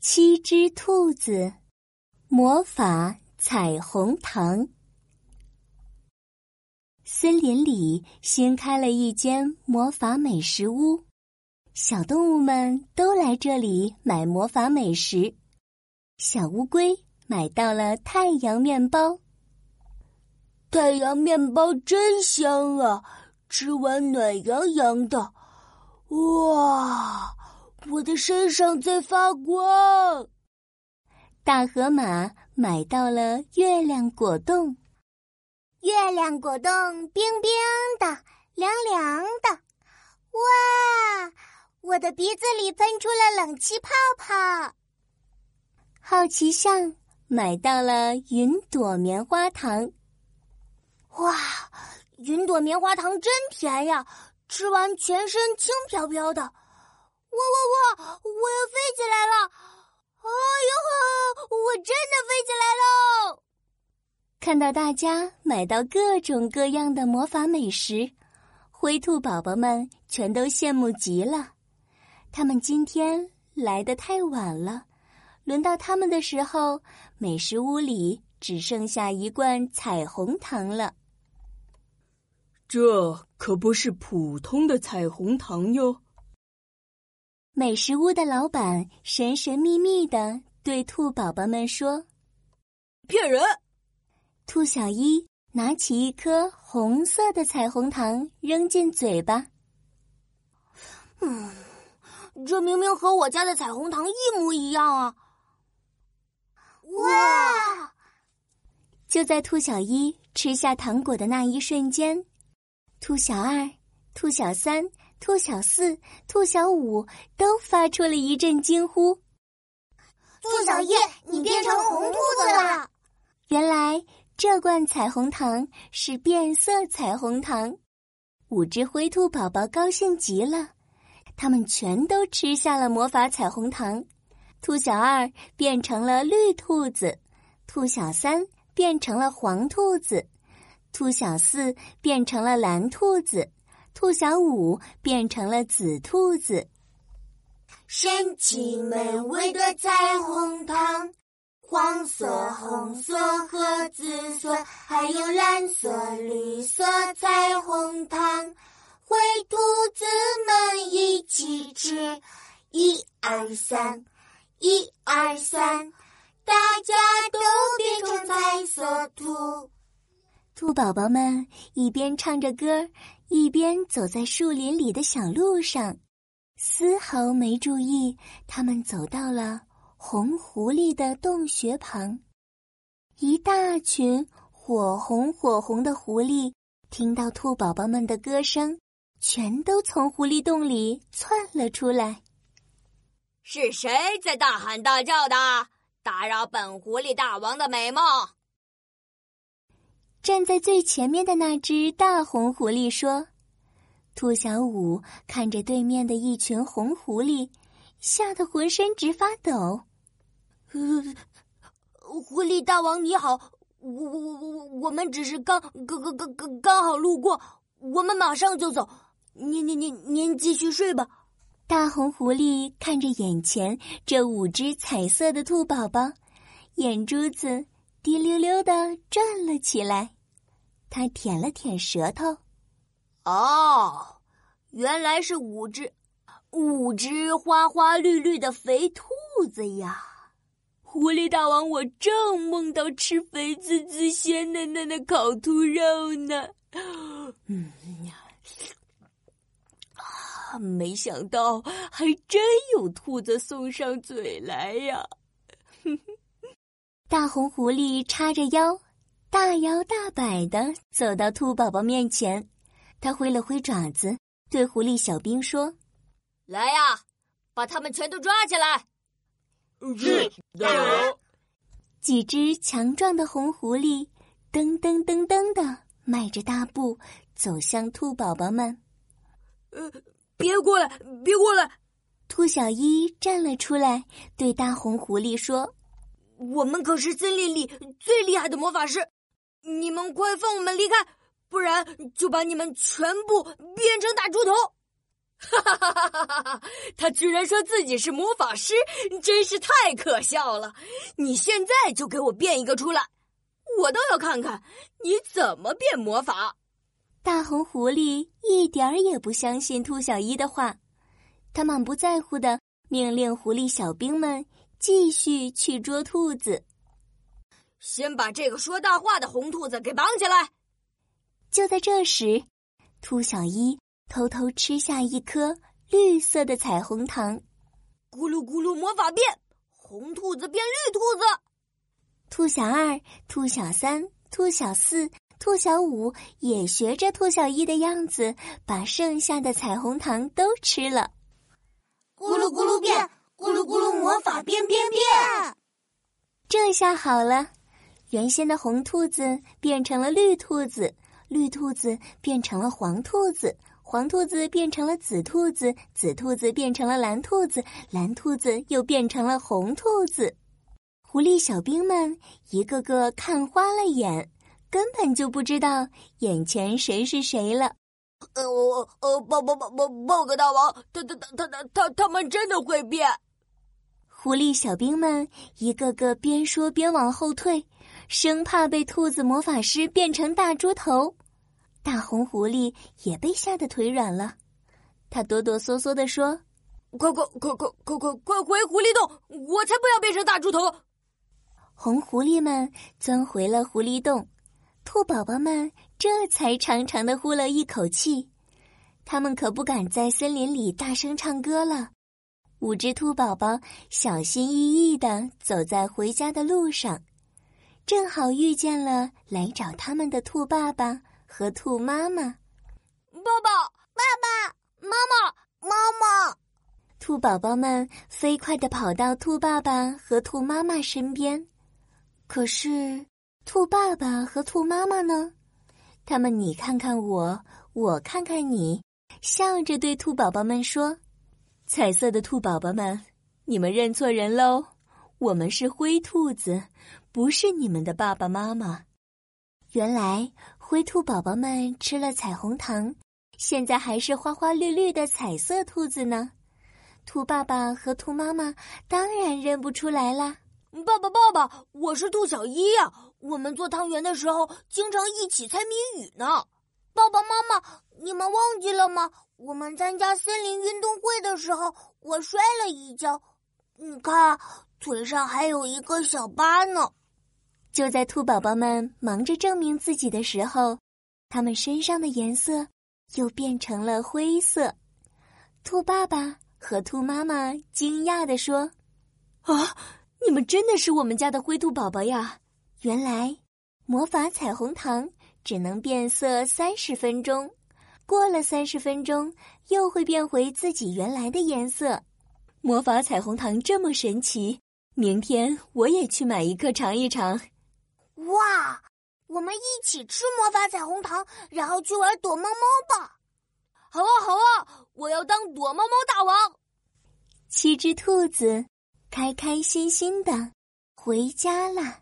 七只兔子魔法彩虹糖。森林里新开了一间魔法美食屋，小动物们都来这里买魔法美食。小乌龟买到了太阳面包，太阳面包真香啊！吃完暖洋洋的，哇！我的身上在发光。大河马买到了月亮果冻，月亮果冻冰冰的，凉凉的。哇！我的鼻子里喷出了冷气泡泡。好奇象买到了云朵棉花糖，哇！云朵棉花糖真甜呀，吃完全身轻飘飘的。哇哇哇！我要飞起来了！哎呦呵，我真的飞起来喽！看到大家买到各种各样的魔法美食，灰兔宝宝们全都羡慕极了。他们今天来的太晚了，轮到他们的时候，美食屋里只剩下一罐彩虹糖了。这可不是普通的彩虹糖哟。美食屋的老板神神秘秘的对兔宝宝们说：“骗人！”兔小一拿起一颗红色的彩虹糖扔进嘴巴，嗯，这明明和我家的彩虹糖一模一样啊！哇！就在兔小一吃下糖果的那一瞬间，兔小二、兔小三。兔小四、兔小五都发出了一阵惊呼：“兔小一，你变成红兔子了！”原来这罐彩虹糖是变色彩虹糖。五只灰兔宝宝高兴极了，他们全都吃下了魔法彩虹糖。兔小二变成了绿兔子，兔小三变成了黄兔子，兔小四变成了蓝兔子。兔小五变成了紫兔子，神奇美味的彩虹糖，黄色、红色和紫色，还有蓝色、绿色彩虹糖，灰兔子们一起吃，一二三，一二三，大家都变成彩色兔。兔宝宝们一边唱着歌，一边走在树林里的小路上，丝毫没注意他们走到了红狐狸的洞穴旁。一大群火红火红的狐狸听到兔宝宝们的歌声，全都从狐狸洞里窜了出来。是谁在大喊大叫的，打扰本狐狸大王的美梦？站在最前面的那只大红狐狸说：“兔小五看着对面的一群红狐狸，吓得浑身直发抖。呃，狐狸大王你好，我我我我我们只是刚刚刚刚刚刚好路过，我们马上就走。您您您您继续睡吧。”大红狐狸看着眼前这五只彩色的兔宝宝，眼珠子滴溜溜的转了起来。他舔了舔舌头，哦，原来是五只，五只花花绿绿的肥兔子呀！狐狸大王，我正梦到吃肥滋滋、鲜嫩嫩的烤兔肉呢。嗯呀，啊，没想到还真有兔子送上嘴来呀！哼 哼大红狐狸叉着腰。大摇大摆的走到兔宝宝面前，他挥了挥爪子，对狐狸小兵说：“来呀，把他们全都抓起来！”是，加油！几只强壮的红狐狸噔噔噔噔的迈着大步走向兔宝宝们。呃，别过来，别过来！兔小一站了出来，对大红狐狸说：“我们可是森林里最厉害的魔法师。”你们快放我们离开，不然就把你们全部变成大猪头！哈哈哈哈哈哈！他居然说自己是魔法师，真是太可笑了！你现在就给我变一个出来，我倒要看看你怎么变魔法。大红狐狸一点儿也不相信兔小一的话，他满不在乎的命令狐狸小兵们继续去捉兔子。先把这个说大话的红兔子给绑起来。就在这时，兔小一。偷偷吃下一颗绿色的彩虹糖，咕噜咕噜魔法变，红兔子变绿兔子。兔小二、兔小三、兔小四、兔小五也学着兔小一的样子，把剩下的彩虹糖都吃了。咕噜咕噜变，咕噜咕噜魔法变变变。这下好了，原先的红兔子变成了绿兔子，绿兔子变成了黄兔子。黄兔子变成了紫兔子，紫兔子变成了蓝兔子，蓝兔子又变成了红兔子。狐狸小兵们一个个看花了眼，根本就不知道眼前谁是谁了。呃，我呃，报报报报报告大王，他他他他他他们真的会变。狐狸小兵们一个个边说边往后退，生怕被兔子魔法师变成大猪头。大红狐狸也被吓得腿软了，他哆哆嗦嗦地说：“快快快快快快快回狐狸洞！我才不要变成大猪头！”红狐狸们钻回了狐狸洞，兔宝宝们这才长长的呼了一口气。他们可不敢在森林里大声唱歌了。五只兔宝宝小心翼翼的走在回家的路上，正好遇见了来找他们的兔爸爸。和兔妈妈，爸爸，爸爸，妈妈，妈妈，兔宝宝们飞快的跑到兔爸爸和兔妈妈身边。可是，兔爸爸和兔妈妈呢？他们你看看我，我看看你，笑着对兔宝宝们说：“彩色的兔宝宝们，你们认错人喽！我们是灰兔子，不是你们的爸爸妈妈。”原来。灰兔宝宝们吃了彩虹糖，现在还是花花绿绿的彩色兔子呢。兔爸爸和兔妈妈当然认不出来啦。爸爸，爸爸，我是兔小一呀。我们做汤圆的时候经常一起猜谜语呢。爸爸妈妈，你们忘记了吗？我们参加森林运动会的时候，我摔了一跤，你看腿上还有一个小疤呢。就在兔宝宝们忙着证明自己的时候，他们身上的颜色又变成了灰色。兔爸爸和兔妈妈惊讶地说：“啊，你们真的是我们家的灰兔宝宝呀！原来魔法彩虹糖只能变色三十分钟，过了三十分钟又会变回自己原来的颜色。魔法彩虹糖这么神奇，明天我也去买一颗尝一尝。”哇，我们一起吃魔法彩虹糖，然后去玩躲猫猫吧！好啊，好啊，我要当躲猫猫大王。七只兔子开开心心的回家了。